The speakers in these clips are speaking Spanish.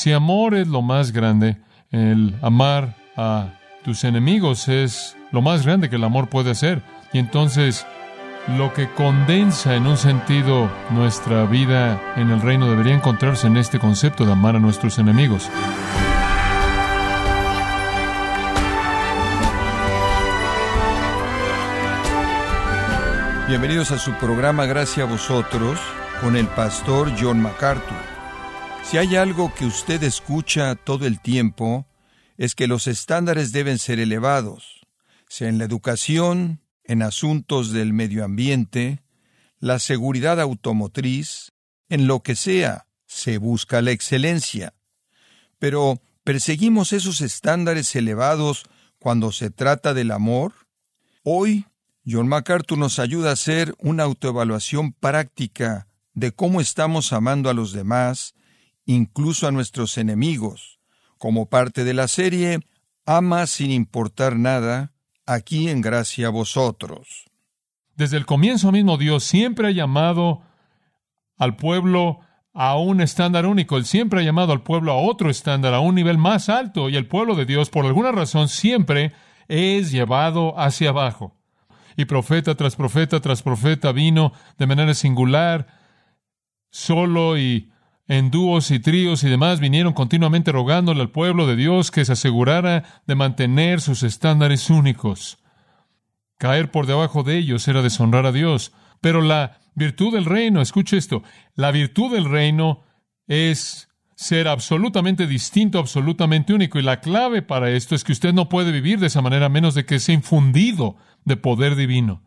Si amor es lo más grande, el amar a tus enemigos es lo más grande que el amor puede hacer. Y entonces, lo que condensa en un sentido nuestra vida en el reino debería encontrarse en este concepto de amar a nuestros enemigos. Bienvenidos a su programa Gracias a vosotros con el pastor John MacArthur. Si hay algo que usted escucha todo el tiempo, es que los estándares deben ser elevados, sea en la educación, en asuntos del medio ambiente, la seguridad automotriz, en lo que sea, se busca la excelencia. Pero, ¿perseguimos esos estándares elevados cuando se trata del amor? Hoy John MacArthur nos ayuda a hacer una autoevaluación práctica de cómo estamos amando a los demás, incluso a nuestros enemigos, como parte de la serie Ama sin importar nada, aquí en gracia a vosotros. Desde el comienzo mismo Dios siempre ha llamado al pueblo a un estándar único. Él siempre ha llamado al pueblo a otro estándar, a un nivel más alto, y el pueblo de Dios, por alguna razón, siempre es llevado hacia abajo y profeta tras profeta tras profeta vino de manera singular, solo y en dúos y tríos y demás vinieron continuamente rogándole al pueblo de Dios que se asegurara de mantener sus estándares únicos. Caer por debajo de ellos era deshonrar a Dios. Pero la virtud del reino, escuche esto, la virtud del reino es ser absolutamente distinto, absolutamente único. Y la clave para esto es que usted no puede vivir de esa manera menos de que sea infundido de poder divino.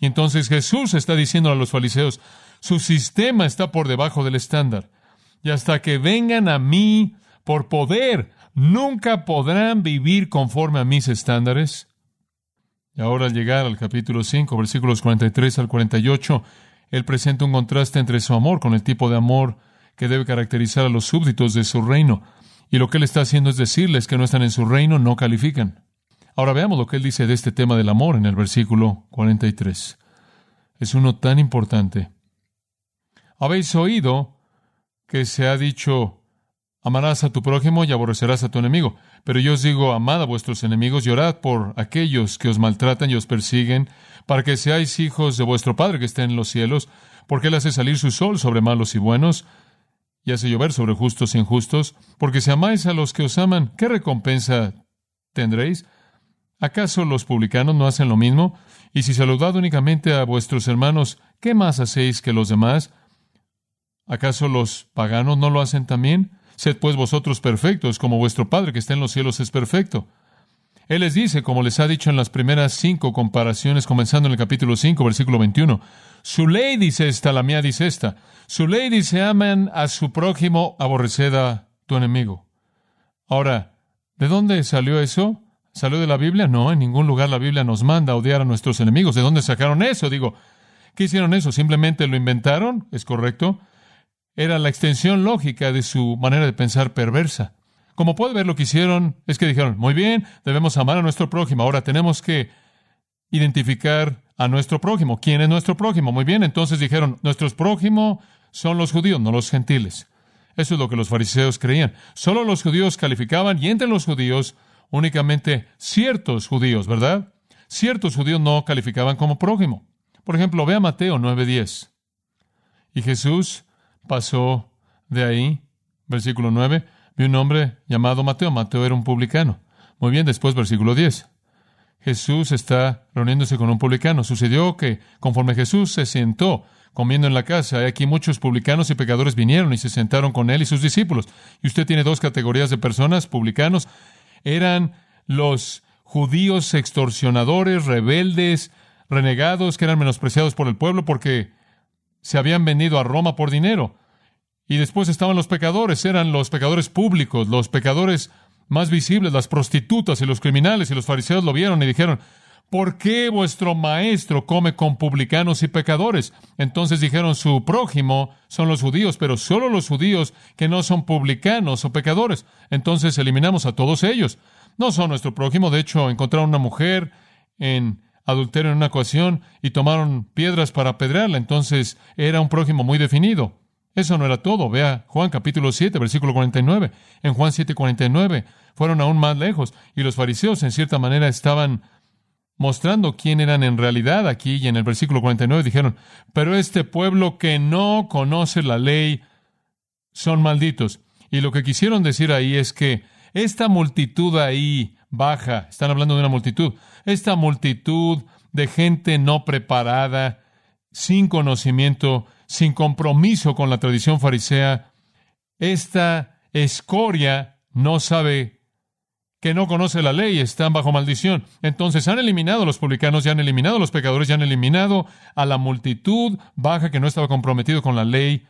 Y entonces Jesús está diciendo a los fariseos, su sistema está por debajo del estándar. Y hasta que vengan a mí por poder, nunca podrán vivir conforme a mis estándares. Y ahora al llegar al capítulo 5, versículos 43 al 48, él presenta un contraste entre su amor con el tipo de amor que debe caracterizar a los súbditos de su reino. Y lo que él está haciendo es decirles que no están en su reino, no califican. Ahora veamos lo que él dice de este tema del amor en el versículo 43. Es uno tan importante. Habéis oído que se ha dicho, amarás a tu prójimo y aborrecerás a tu enemigo. Pero yo os digo, amad a vuestros enemigos y por aquellos que os maltratan y os persiguen, para que seáis hijos de vuestro Padre que está en los cielos, porque Él hace salir su sol sobre malos y buenos, y hace llover sobre justos e injustos, porque si amáis a los que os aman, ¿qué recompensa tendréis? ¿Acaso los publicanos no hacen lo mismo? Y si saludad únicamente a vuestros hermanos, ¿qué más hacéis que los demás? ¿Acaso los paganos no lo hacen también? Sed pues vosotros perfectos, como vuestro Padre que está en los cielos es perfecto. Él les dice, como les ha dicho en las primeras cinco comparaciones, comenzando en el capítulo 5, versículo 21, su ley dice esta, la mía dice esta. Su ley dice, aman a su prójimo, aborreced tu enemigo. Ahora, ¿de dónde salió eso? ¿Salió de la Biblia? No, en ningún lugar la Biblia nos manda a odiar a nuestros enemigos. ¿De dónde sacaron eso? Digo, ¿qué hicieron eso? ¿Simplemente lo inventaron? ¿Es correcto? Era la extensión lógica de su manera de pensar perversa. Como puede ver, lo que hicieron es que dijeron, muy bien, debemos amar a nuestro prójimo. Ahora tenemos que identificar a nuestro prójimo. ¿Quién es nuestro prójimo? Muy bien, entonces dijeron, nuestros prójimos son los judíos, no los gentiles. Eso es lo que los fariseos creían. Solo los judíos calificaban y entre los judíos únicamente ciertos judíos, ¿verdad? Ciertos judíos no calificaban como prójimo. Por ejemplo, ve a Mateo 9:10. Y Jesús pasó de ahí, versículo 9, vi un hombre llamado Mateo. Mateo era un publicano. Muy bien, después versículo 10. Jesús está reuniéndose con un publicano. Sucedió que conforme Jesús se sentó comiendo en la casa, aquí muchos publicanos y pecadores vinieron y se sentaron con él y sus discípulos. Y usted tiene dos categorías de personas, publicanos eran los judíos extorsionadores, rebeldes, renegados, que eran menospreciados por el pueblo porque se habían vendido a Roma por dinero. Y después estaban los pecadores, eran los pecadores públicos, los pecadores más visibles, las prostitutas y los criminales, y los fariseos lo vieron y dijeron, ¿por qué vuestro maestro come con publicanos y pecadores? Entonces dijeron, su prójimo son los judíos, pero solo los judíos que no son publicanos o pecadores. Entonces eliminamos a todos ellos. No son nuestro prójimo. De hecho, encontraron una mujer en adulterio en una ocasión y tomaron piedras para apedrearla. Entonces era un prójimo muy definido. Eso no era todo. Vea Juan capítulo 7, versículo 49. En Juan 7, 49 fueron aún más lejos y los fariseos en cierta manera estaban mostrando quién eran en realidad aquí y en el versículo 49 dijeron, pero este pueblo que no conoce la ley son malditos. Y lo que quisieron decir ahí es que esta multitud ahí baja, están hablando de una multitud, esta multitud de gente no preparada, sin conocimiento, sin compromiso con la tradición farisea, esta escoria no sabe que no conoce la ley, están bajo maldición. Entonces han eliminado a los publicanos, ya han eliminado a los pecadores, ya han eliminado a la multitud baja que no estaba comprometido con la ley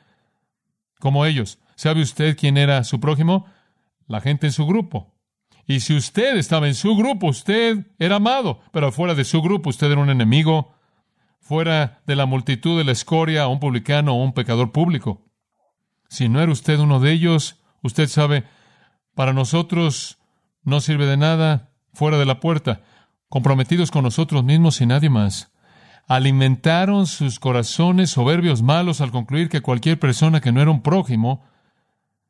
como ellos. ¿Sabe usted quién era su prójimo? La gente en su grupo. Y si usted estaba en su grupo, usted era amado, pero fuera de su grupo, usted era un enemigo, fuera de la multitud de la escoria, un publicano o un pecador público. Si no era usted uno de ellos, usted sabe, para nosotros no sirve de nada fuera de la puerta, comprometidos con nosotros mismos y nadie más. Alimentaron sus corazones soberbios malos al concluir que cualquier persona que no era un prójimo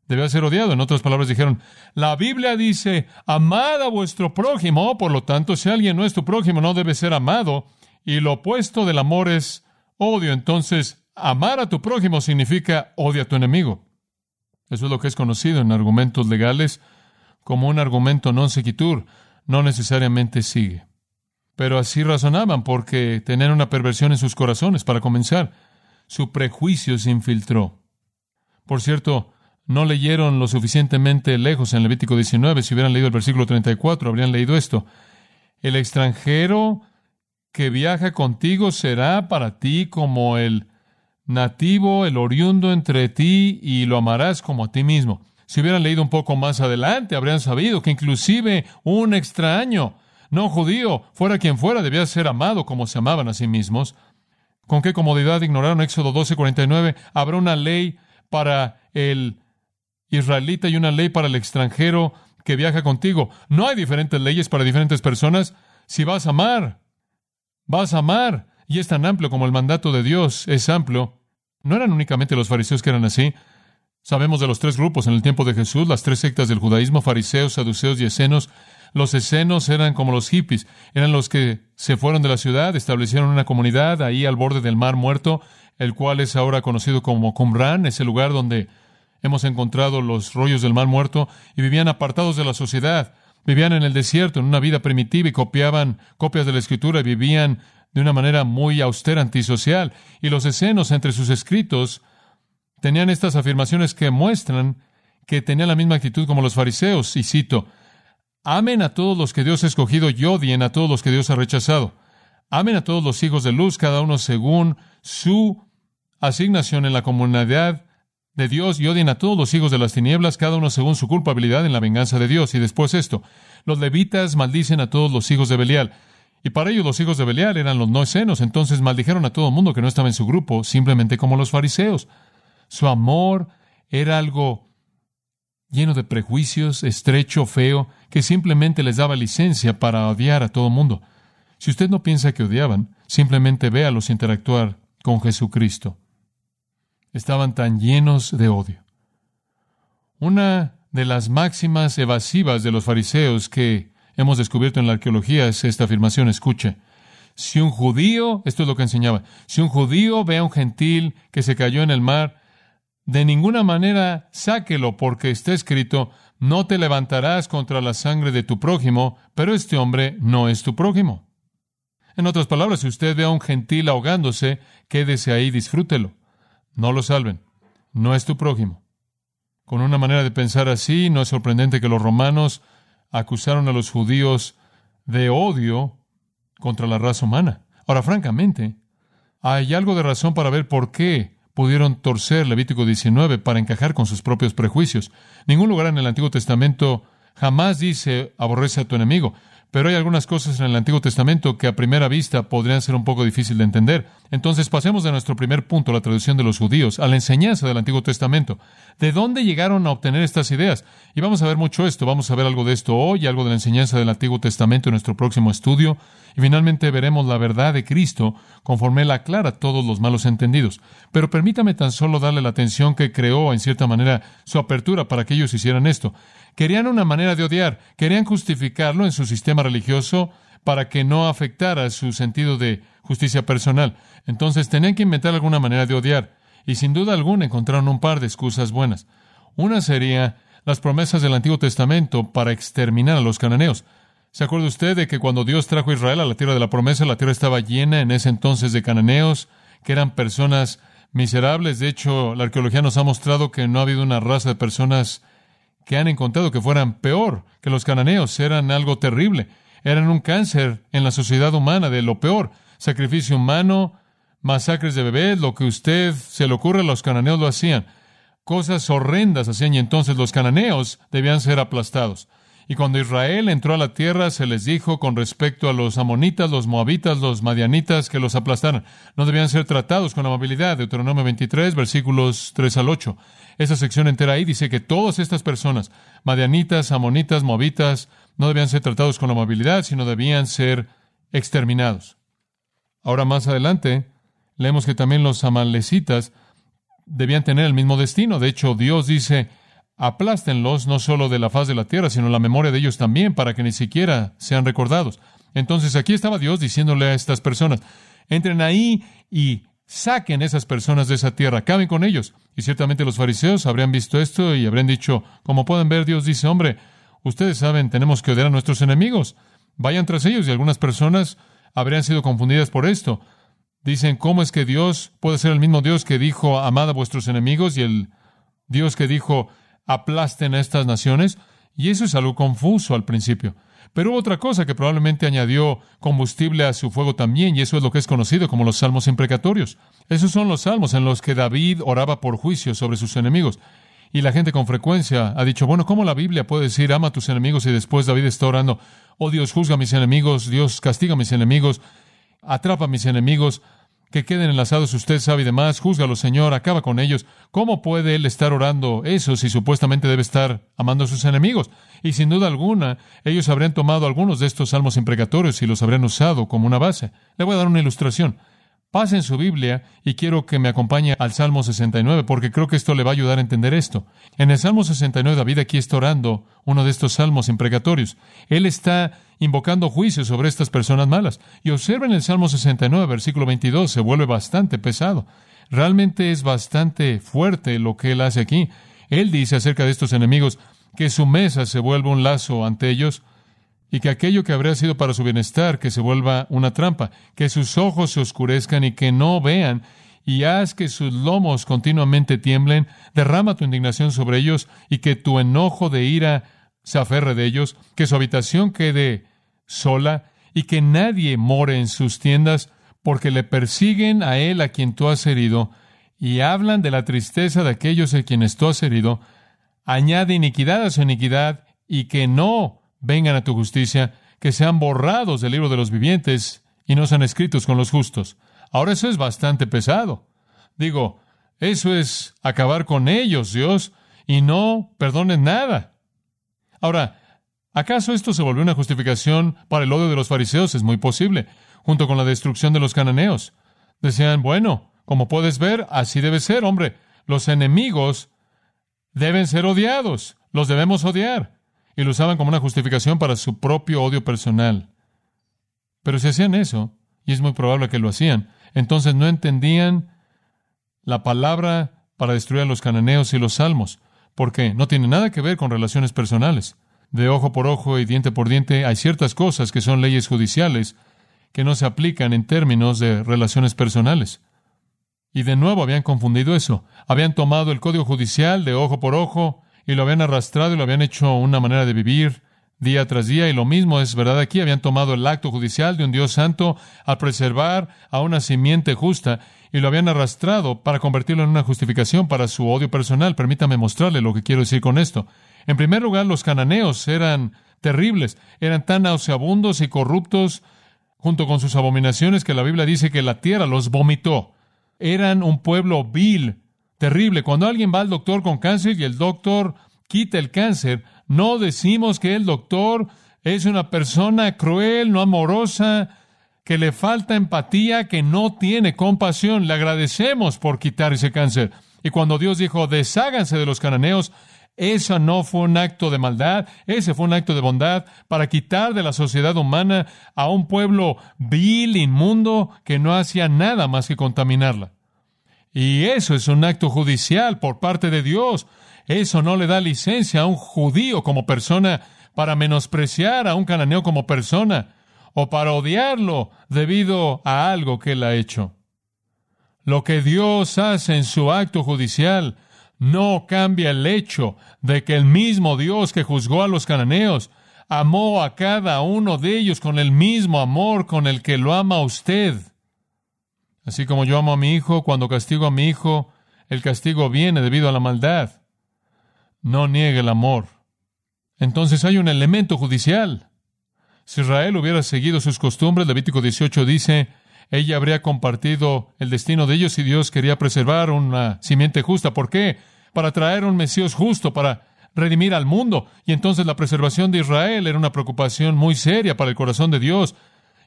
debía ser odiado. En otras palabras dijeron, la Biblia dice, amad a vuestro prójimo, por lo tanto, si alguien no es tu prójimo, no debe ser amado. Y lo opuesto del amor es odio. Entonces, amar a tu prójimo significa odia a tu enemigo. Eso es lo que es conocido en argumentos legales como un argumento non sequitur. No necesariamente sigue. Pero así razonaban porque tenían una perversión en sus corazones. Para comenzar, su prejuicio se infiltró. Por cierto, no leyeron lo suficientemente lejos en Levítico 19. Si hubieran leído el versículo 34, habrían leído esto. El extranjero que viaja contigo será para ti como el nativo, el oriundo entre ti, y lo amarás como a ti mismo. Si hubieran leído un poco más adelante, habrían sabido que inclusive un extraño, no judío, fuera quien fuera, debía ser amado como se amaban a sí mismos. ¿Con qué comodidad ignoraron Éxodo 12:49? Habrá una ley para el israelita y una ley para el extranjero que viaja contigo. No hay diferentes leyes para diferentes personas. Si vas a amar Vas a amar. Y es tan amplio como el mandato de Dios es amplio. No eran únicamente los fariseos que eran así. Sabemos de los tres grupos en el tiempo de Jesús, las tres sectas del judaísmo, fariseos, saduceos y escenos. Los escenos eran como los hippies, eran los que se fueron de la ciudad, establecieron una comunidad ahí al borde del mar muerto, el cual es ahora conocido como Qumran, ese lugar donde hemos encontrado los rollos del mar muerto, y vivían apartados de la sociedad. Vivían en el desierto, en una vida primitiva y copiaban copias de la escritura y vivían de una manera muy austera, antisocial. Y los escenos entre sus escritos tenían estas afirmaciones que muestran que tenían la misma actitud como los fariseos. Y cito, amen a todos los que Dios ha escogido y odien a todos los que Dios ha rechazado. Amen a todos los hijos de luz, cada uno según su asignación en la comunidad de Dios y odien a todos los hijos de las tinieblas, cada uno según su culpabilidad en la venganza de Dios. Y después esto, los levitas maldicen a todos los hijos de Belial. Y para ellos los hijos de Belial eran los no escenos, entonces maldijeron a todo el mundo que no estaba en su grupo, simplemente como los fariseos. Su amor era algo lleno de prejuicios, estrecho, feo, que simplemente les daba licencia para odiar a todo el mundo. Si usted no piensa que odiaban, simplemente véalos interactuar con Jesucristo estaban tan llenos de odio. Una de las máximas evasivas de los fariseos que hemos descubierto en la arqueología es esta afirmación, escuche. Si un judío, esto es lo que enseñaba, si un judío ve a un gentil que se cayó en el mar, de ninguna manera sáquelo, porque está escrito, no te levantarás contra la sangre de tu prójimo, pero este hombre no es tu prójimo. En otras palabras, si usted ve a un gentil ahogándose, quédese ahí, disfrútelo no lo salven. No es tu prójimo. Con una manera de pensar así, no es sorprendente que los romanos acusaron a los judíos de odio contra la raza humana. Ahora, francamente, hay algo de razón para ver por qué pudieron torcer Levítico 19 para encajar con sus propios prejuicios. Ningún lugar en el Antiguo Testamento jamás dice aborrece a tu enemigo, pero hay algunas cosas en el Antiguo Testamento que a primera vista podrían ser un poco difícil de entender. Entonces pasemos de nuestro primer punto, la traducción de los judíos, a la enseñanza del Antiguo Testamento. ¿De dónde llegaron a obtener estas ideas? Y vamos a ver mucho esto, vamos a ver algo de esto hoy, algo de la enseñanza del Antiguo Testamento en nuestro próximo estudio, y finalmente veremos la verdad de Cristo conforme Él aclara todos los malos entendidos. Pero permítame tan solo darle la atención que creó, en cierta manera, su apertura para que ellos hicieran esto. Querían una manera de odiar, querían justificarlo en su sistema religioso para que no afectara su sentido de justicia personal. Entonces tenían que inventar alguna manera de odiar, y sin duda alguna encontraron un par de excusas buenas. Una sería las promesas del Antiguo Testamento para exterminar a los cananeos. ¿Se acuerda usted de que cuando Dios trajo a Israel a la tierra de la promesa, la tierra estaba llena en ese entonces de cananeos, que eran personas miserables? De hecho, la arqueología nos ha mostrado que no ha habido una raza de personas que han encontrado que fueran peor que los cananeos, eran algo terrible, eran un cáncer en la sociedad humana de lo peor, sacrificio humano, masacres de bebés, lo que usted se le ocurre, los cananeos lo hacían, cosas horrendas hacían y entonces los cananeos debían ser aplastados. Y cuando Israel entró a la tierra, se les dijo con respecto a los amonitas, los moabitas, los madianitas, que los aplastaran. No debían ser tratados con amabilidad. Deuteronomio 23, versículos 3 al 8. Esa sección entera ahí dice que todas estas personas, madianitas, amonitas, moabitas, no debían ser tratados con amabilidad, sino debían ser exterminados. Ahora más adelante, leemos que también los amalecitas debían tener el mismo destino. De hecho, Dios dice, aplástenlos no solo de la faz de la tierra, sino la memoria de ellos también, para que ni siquiera sean recordados. Entonces aquí estaba Dios diciéndole a estas personas, entren ahí y saquen esas personas de esa tierra, acaben con ellos. Y ciertamente los fariseos habrían visto esto y habrían dicho, como pueden ver, Dios dice, hombre, ustedes saben, tenemos que odiar a nuestros enemigos, vayan tras ellos. Y algunas personas habrían sido confundidas por esto. Dicen, ¿cómo es que Dios puede ser el mismo Dios que dijo, amad a vuestros enemigos y el Dios que dijo, aplasten a estas naciones, y eso es algo confuso al principio. Pero hubo otra cosa que probablemente añadió combustible a su fuego también, y eso es lo que es conocido como los salmos imprecatorios. Esos son los salmos en los que David oraba por juicio sobre sus enemigos. Y la gente con frecuencia ha dicho, bueno, ¿cómo la Biblia puede decir ama a tus enemigos y después David está orando, oh Dios, juzga a mis enemigos, Dios castiga a mis enemigos, atrapa a mis enemigos? Que queden enlazados, usted sabe y demás, júzgalo, Señor, acaba con ellos. ¿Cómo puede él estar orando eso si supuestamente debe estar amando a sus enemigos? Y sin duda alguna, ellos habrían tomado algunos de estos salmos imprecatorios y los habrían usado como una base. Le voy a dar una ilustración. Pasen su Biblia y quiero que me acompañe al Salmo 69 porque creo que esto le va a ayudar a entender esto. En el Salmo 69 David aquí está orando uno de estos salmos imprecatorios. Él está invocando juicio sobre estas personas malas. Y observen el Salmo 69, versículo 22, se vuelve bastante pesado. Realmente es bastante fuerte lo que él hace aquí. Él dice acerca de estos enemigos que su mesa se vuelve un lazo ante ellos y que aquello que habría sido para su bienestar, que se vuelva una trampa, que sus ojos se oscurezcan y que no vean, y haz que sus lomos continuamente tiemblen, derrama tu indignación sobre ellos y que tu enojo de ira se aferre de ellos, que su habitación quede sola y que nadie more en sus tiendas, porque le persiguen a él a quien tú has herido, y hablan de la tristeza de aquellos a quienes tú has herido, añade iniquidad a su iniquidad, y que no vengan a tu justicia, que sean borrados del libro de los vivientes y no sean escritos con los justos. Ahora eso es bastante pesado. Digo, eso es acabar con ellos, Dios, y no perdonen nada. Ahora, ¿acaso esto se volvió una justificación para el odio de los fariseos? Es muy posible, junto con la destrucción de los cananeos. Decían, bueno, como puedes ver, así debe ser, hombre. Los enemigos deben ser odiados, los debemos odiar y lo usaban como una justificación para su propio odio personal. Pero si hacían eso, y es muy probable que lo hacían, entonces no entendían la palabra para destruir a los cananeos y los salmos, porque no tiene nada que ver con relaciones personales. De ojo por ojo y diente por diente hay ciertas cosas que son leyes judiciales que no se aplican en términos de relaciones personales. Y de nuevo habían confundido eso. Habían tomado el código judicial de ojo por ojo y lo habían arrastrado y lo habían hecho una manera de vivir día tras día. Y lo mismo es verdad aquí. Habían tomado el acto judicial de un Dios santo al preservar a una simiente justa y lo habían arrastrado para convertirlo en una justificación para su odio personal. Permítame mostrarle lo que quiero decir con esto. En primer lugar, los cananeos eran terribles, eran tan nauseabundos y corruptos junto con sus abominaciones que la Biblia dice que la tierra los vomitó. Eran un pueblo vil, terrible. Cuando alguien va al doctor con cáncer y el doctor quita el cáncer, no decimos que el doctor es una persona cruel, no amorosa, que le falta empatía, que no tiene compasión. Le agradecemos por quitar ese cáncer. Y cuando Dios dijo, desháganse de los cananeos, eso no fue un acto de maldad, ese fue un acto de bondad para quitar de la sociedad humana a un pueblo vil, inmundo, que no hacía nada más que contaminarla. Y eso es un acto judicial por parte de Dios. Eso no le da licencia a un judío como persona para menospreciar a un cananeo como persona o para odiarlo debido a algo que él ha hecho. Lo que Dios hace en su acto judicial no cambia el hecho de que el mismo Dios que juzgó a los cananeos amó a cada uno de ellos con el mismo amor con el que lo ama usted. Así como yo amo a mi hijo, cuando castigo a mi hijo, el castigo viene debido a la maldad. No niegue el amor. Entonces hay un elemento judicial. Si Israel hubiera seguido sus costumbres, Levítico 18 dice, ella habría compartido el destino de ellos y Dios quería preservar una simiente justa. ¿Por qué? Para traer un Mesías justo, para redimir al mundo. Y entonces la preservación de Israel era una preocupación muy seria para el corazón de Dios.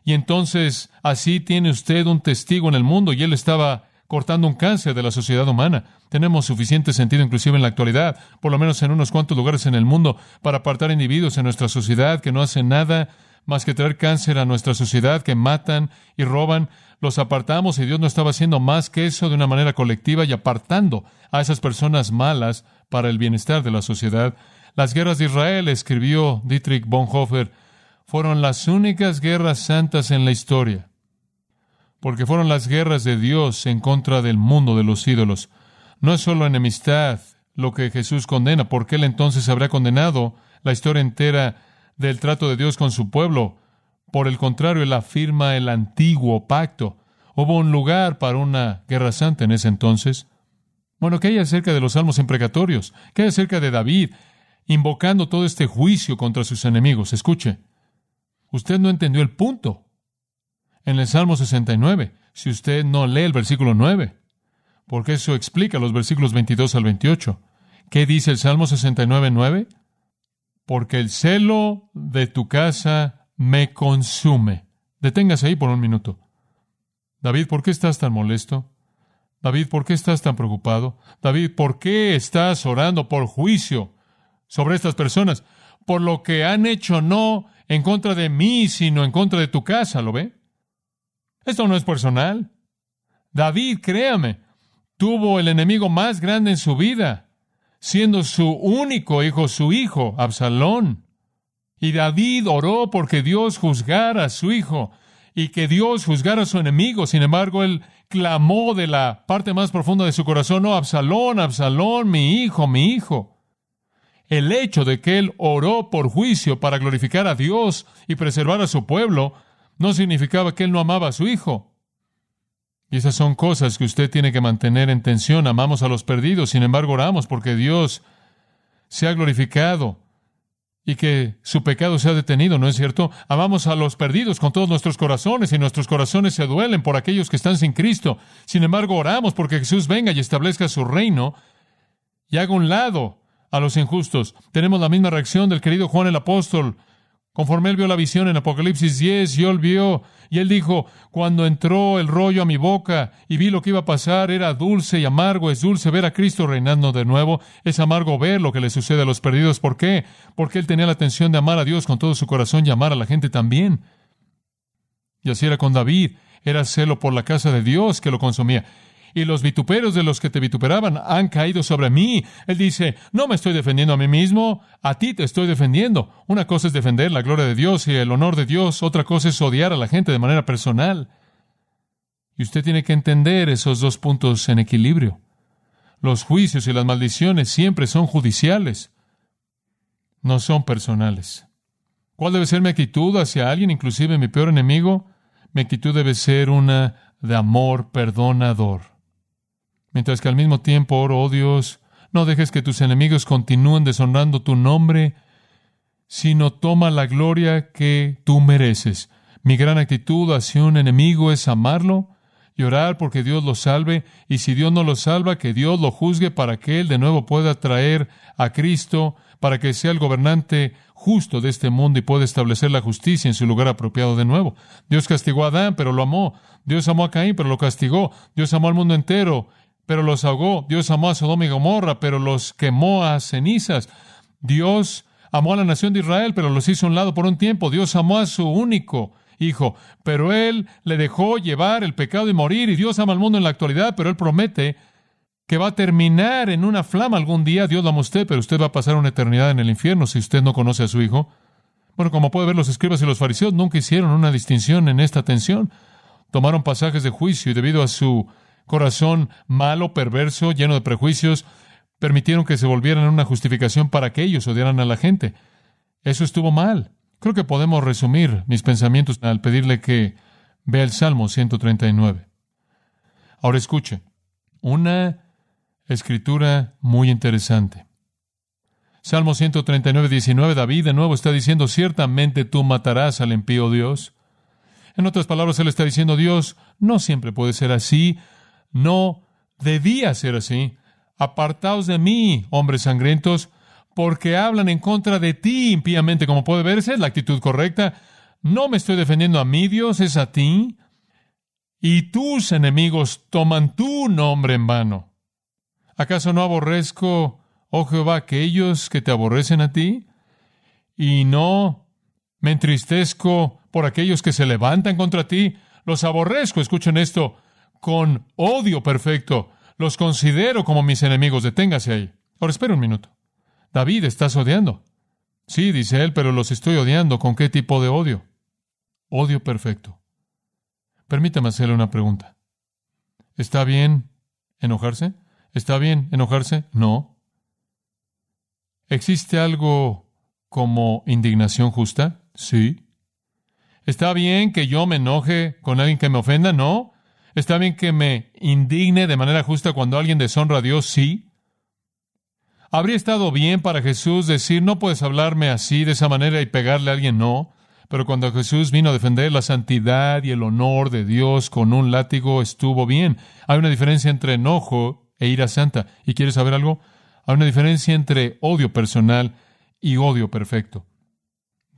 Y entonces así tiene usted un testigo en el mundo y él estaba cortando un cáncer de la sociedad humana. Tenemos suficiente sentido, inclusive en la actualidad, por lo menos en unos cuantos lugares en el mundo, para apartar individuos en nuestra sociedad que no hacen nada más que traer cáncer a nuestra sociedad, que matan y roban. Los apartamos y Dios no estaba haciendo más que eso de una manera colectiva y apartando a esas personas malas para el bienestar de la sociedad. Las guerras de Israel, escribió Dietrich Bonhoeffer, fueron las únicas guerras santas en la historia porque fueron las guerras de Dios en contra del mundo de los ídolos. No es solo enemistad lo que Jesús condena, porque él entonces habría condenado la historia entera del trato de Dios con su pueblo. Por el contrario, él afirma el antiguo pacto. Hubo un lugar para una guerra santa en ese entonces. Bueno, ¿qué hay acerca de los salmos imprecatorios? ¿Qué hay acerca de David invocando todo este juicio contra sus enemigos? Escuche, usted no entendió el punto en el Salmo 69, si usted no lee el versículo 9, porque eso explica los versículos 22 al 28. ¿Qué dice el Salmo 69, 9? Porque el celo de tu casa me consume. Deténgase ahí por un minuto. David, ¿por qué estás tan molesto? David, ¿por qué estás tan preocupado? David, ¿por qué estás orando por juicio sobre estas personas? Por lo que han hecho no en contra de mí, sino en contra de tu casa, ¿lo ve? Esto no es personal. David, créame, tuvo el enemigo más grande en su vida, siendo su único hijo, su hijo, Absalón. Y David oró porque Dios juzgara a su hijo y que Dios juzgara a su enemigo. Sin embargo, él clamó de la parte más profunda de su corazón, oh, Absalón, Absalón, mi hijo, mi hijo. El hecho de que él oró por juicio para glorificar a Dios y preservar a su pueblo no significaba que él no amaba a su hijo. Y esas son cosas que usted tiene que mantener en tensión. Amamos a los perdidos, sin embargo oramos porque Dios se ha glorificado y que su pecado se ha detenido, ¿no es cierto? Amamos a los perdidos con todos nuestros corazones y nuestros corazones se duelen por aquellos que están sin Cristo. Sin embargo, oramos porque Jesús venga y establezca su reino y haga un lado a los injustos. Tenemos la misma reacción del querido Juan el apóstol Conforme él vio la visión en Apocalipsis 10, y él vio, y él dijo, cuando entró el rollo a mi boca y vi lo que iba a pasar, era dulce y amargo, es dulce ver a Cristo reinando de nuevo, es amargo ver lo que le sucede a los perdidos. ¿Por qué? Porque él tenía la atención de amar a Dios con todo su corazón y amar a la gente también. Y así era con David, era celo por la casa de Dios que lo consumía y los vituperios de los que te vituperaban han caído sobre mí. Él dice, no me estoy defendiendo a mí mismo, a ti te estoy defendiendo. Una cosa es defender la gloria de Dios y el honor de Dios, otra cosa es odiar a la gente de manera personal. Y usted tiene que entender esos dos puntos en equilibrio. Los juicios y las maldiciones siempre son judiciales, no son personales. ¿Cuál debe ser mi actitud hacia alguien, inclusive mi peor enemigo? Mi actitud debe ser una de amor perdonador mientras que al mismo tiempo oro, oh Dios, no dejes que tus enemigos continúen deshonrando tu nombre, sino toma la gloria que tú mereces. Mi gran actitud hacia un enemigo es amarlo y orar porque Dios lo salve, y si Dios no lo salva, que Dios lo juzgue para que Él de nuevo pueda traer a Cristo, para que sea el gobernante justo de este mundo y pueda establecer la justicia en su lugar apropiado de nuevo. Dios castigó a Adán, pero lo amó. Dios amó a Caín, pero lo castigó. Dios amó al mundo entero, pero los ahogó. Dios amó a Sodoma y Gomorra, pero los quemó a cenizas. Dios amó a la nación de Israel, pero los hizo a un lado por un tiempo. Dios amó a su único hijo, pero él le dejó llevar el pecado y morir, y Dios ama al mundo en la actualidad, pero él promete que va a terminar en una flama algún día. Dios lo ama a usted, pero usted va a pasar una eternidad en el infierno si usted no conoce a su hijo. Bueno, como puede ver, los escribas y los fariseos nunca hicieron una distinción en esta tensión. Tomaron pasajes de juicio y debido a su corazón malo, perverso, lleno de prejuicios, permitieron que se volvieran una justificación para que ellos odiaran a la gente. Eso estuvo mal. Creo que podemos resumir mis pensamientos al pedirle que vea el Salmo 139. Ahora escuche, una escritura muy interesante. Salmo 139, 19, David de nuevo está diciendo, ciertamente tú matarás al impío Dios. En otras palabras, él está diciendo, Dios no siempre puede ser así, no debía ser así. Apartaos de mí, hombres sangrientos, porque hablan en contra de ti impíamente, como puede verse, es la actitud correcta. No me estoy defendiendo a mí, Dios, es a ti. Y tus enemigos toman tu nombre en vano. ¿Acaso no aborrezco, oh Jehová, aquellos que te aborrecen a ti? Y no me entristezco por aquellos que se levantan contra ti. Los aborrezco, escuchen esto, con odio perfecto. Los considero como mis enemigos. Deténgase ahí. Ahora espera un minuto. David, estás odiando. Sí, dice él, pero los estoy odiando. ¿Con qué tipo de odio? Odio perfecto. Permítame hacerle una pregunta. ¿Está bien enojarse? ¿Está bien enojarse? No. ¿Existe algo como indignación justa? Sí. ¿Está bien que yo me enoje con alguien que me ofenda? No. ¿Está bien que me indigne de manera justa cuando alguien deshonra a Dios? Sí. ¿Habría estado bien para Jesús decir, no puedes hablarme así, de esa manera, y pegarle a alguien? No. Pero cuando Jesús vino a defender la santidad y el honor de Dios con un látigo, estuvo bien. Hay una diferencia entre enojo e ira santa. ¿Y quieres saber algo? Hay una diferencia entre odio personal y odio perfecto.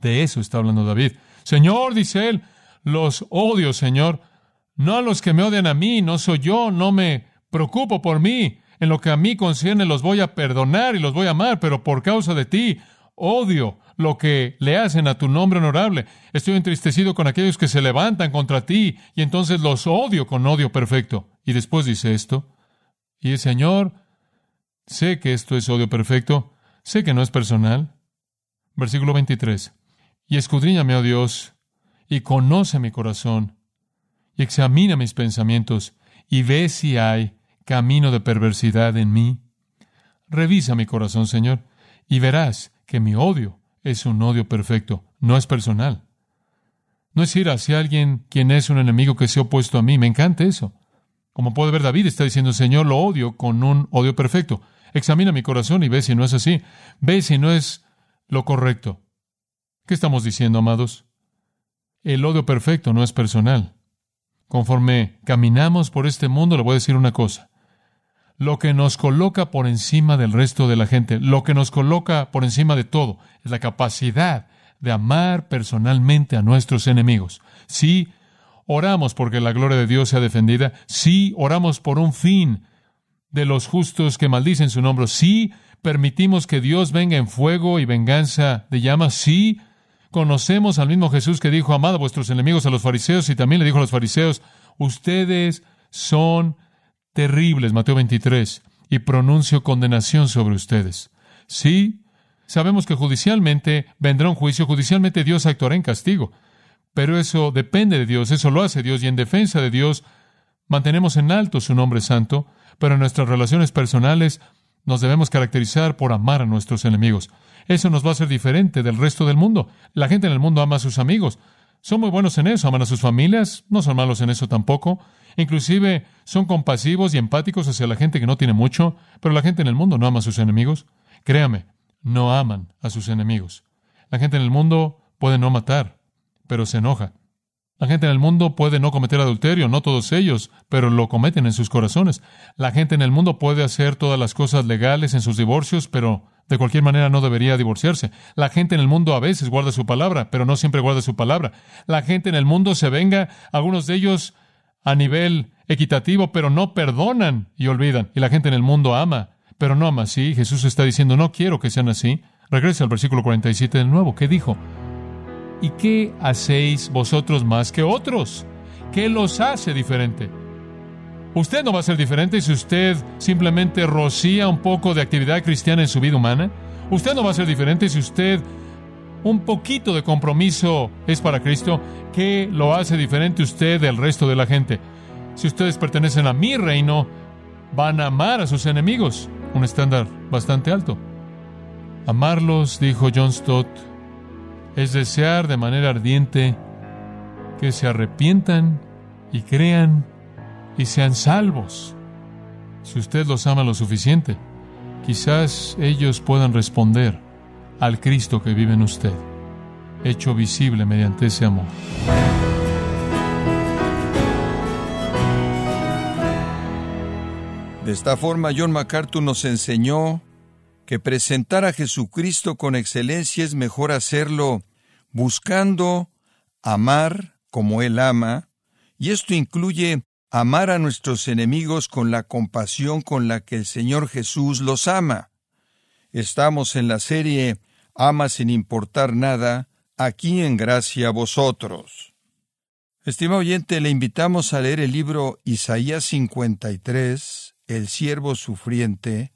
De eso está hablando David. Señor, dice él, los odio, Señor. No a los que me odian a mí, no soy yo, no me preocupo por mí en lo que a mí concierne los voy a perdonar y los voy a amar, pero por causa de ti odio lo que le hacen a tu nombre honorable. Estoy entristecido con aquellos que se levantan contra ti y entonces los odio con odio perfecto. Y después dice esto, y el Señor, sé que esto es odio perfecto, sé que no es personal. Versículo 23. Y escudriñame, oh Dios, y conoce mi corazón, y examina mis pensamientos, y ve si hay camino de perversidad en mí? Revisa mi corazón, Señor, y verás que mi odio es un odio perfecto, no es personal. No es ir hacia alguien quien es un enemigo que se ha opuesto a mí. Me encanta eso. Como puede ver, David está diciendo, Señor, lo odio con un odio perfecto. Examina mi corazón y ve si no es así. Ve si no es lo correcto. ¿Qué estamos diciendo, amados? El odio perfecto no es personal. Conforme caminamos por este mundo, le voy a decir una cosa lo que nos coloca por encima del resto de la gente, lo que nos coloca por encima de todo, es la capacidad de amar personalmente a nuestros enemigos. Sí, oramos porque la gloria de Dios sea defendida. Sí, oramos por un fin de los justos que maldicen su nombre. Sí, permitimos que Dios venga en fuego y venganza de llamas. Sí, conocemos al mismo Jesús que dijo, amad a vuestros enemigos a los fariseos, y también le dijo a los fariseos, ustedes son terribles, Mateo 23, y pronuncio condenación sobre ustedes. Sí, sabemos que judicialmente vendrá un juicio, judicialmente Dios actuará en castigo, pero eso depende de Dios, eso lo hace Dios, y en defensa de Dios mantenemos en alto su nombre santo, pero en nuestras relaciones personales nos debemos caracterizar por amar a nuestros enemigos. Eso nos va a hacer diferente del resto del mundo. La gente en el mundo ama a sus amigos. Son muy buenos en eso, aman a sus familias, no son malos en eso tampoco. Inclusive son compasivos y empáticos hacia la gente que no tiene mucho, pero la gente en el mundo no ama a sus enemigos. Créame, no aman a sus enemigos. La gente en el mundo puede no matar, pero se enoja. La gente en el mundo puede no cometer adulterio, no todos ellos, pero lo cometen en sus corazones. La gente en el mundo puede hacer todas las cosas legales en sus divorcios, pero de cualquier manera no debería divorciarse. La gente en el mundo a veces guarda su palabra, pero no siempre guarda su palabra. La gente en el mundo se venga, algunos de ellos a nivel equitativo, pero no perdonan y olvidan. Y la gente en el mundo ama, pero no ama así. Jesús está diciendo, no quiero que sean así. Regresa al versículo 47 de nuevo. ¿Qué dijo? ¿Y qué hacéis vosotros más que otros? ¿Qué los hace diferente? Usted no va a ser diferente si usted simplemente rocía un poco de actividad cristiana en su vida humana. Usted no va a ser diferente si usted un poquito de compromiso es para Cristo. ¿Qué lo hace diferente usted del resto de la gente? Si ustedes pertenecen a mi reino, van a amar a sus enemigos. Un estándar bastante alto. Amarlos, dijo John Stott, es desear de manera ardiente que se arrepientan y crean y sean salvos. Si usted los ama lo suficiente, quizás ellos puedan responder al Cristo que vive en usted, hecho visible mediante ese amor. De esta forma, John MacArthur nos enseñó que presentar a Jesucristo con excelencia es mejor hacerlo buscando amar como Él ama, y esto incluye amar a nuestros enemigos con la compasión con la que el Señor Jesús los ama. Estamos en la serie Ama sin importar nada, aquí en gracia a vosotros. Estimado oyente, le invitamos a leer el libro Isaías 53, El siervo sufriente,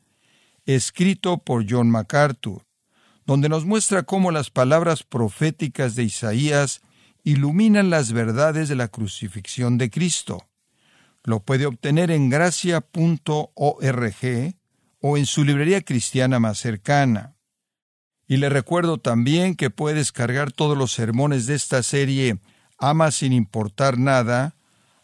escrito por John MacArthur, donde nos muestra cómo las palabras proféticas de Isaías iluminan las verdades de la crucifixión de Cristo. Lo puede obtener en gracia.org o en su librería cristiana más cercana. Y le recuerdo también que puede descargar todos los sermones de esta serie Ama sin importar nada,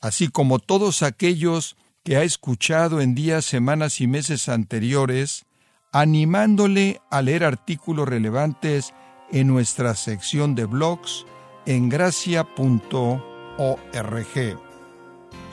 así como todos aquellos que ha escuchado en días, semanas y meses anteriores animándole a leer artículos relevantes en nuestra sección de blogs en gracia.org.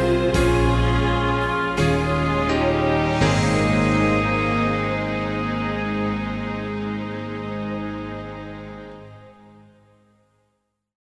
Amen.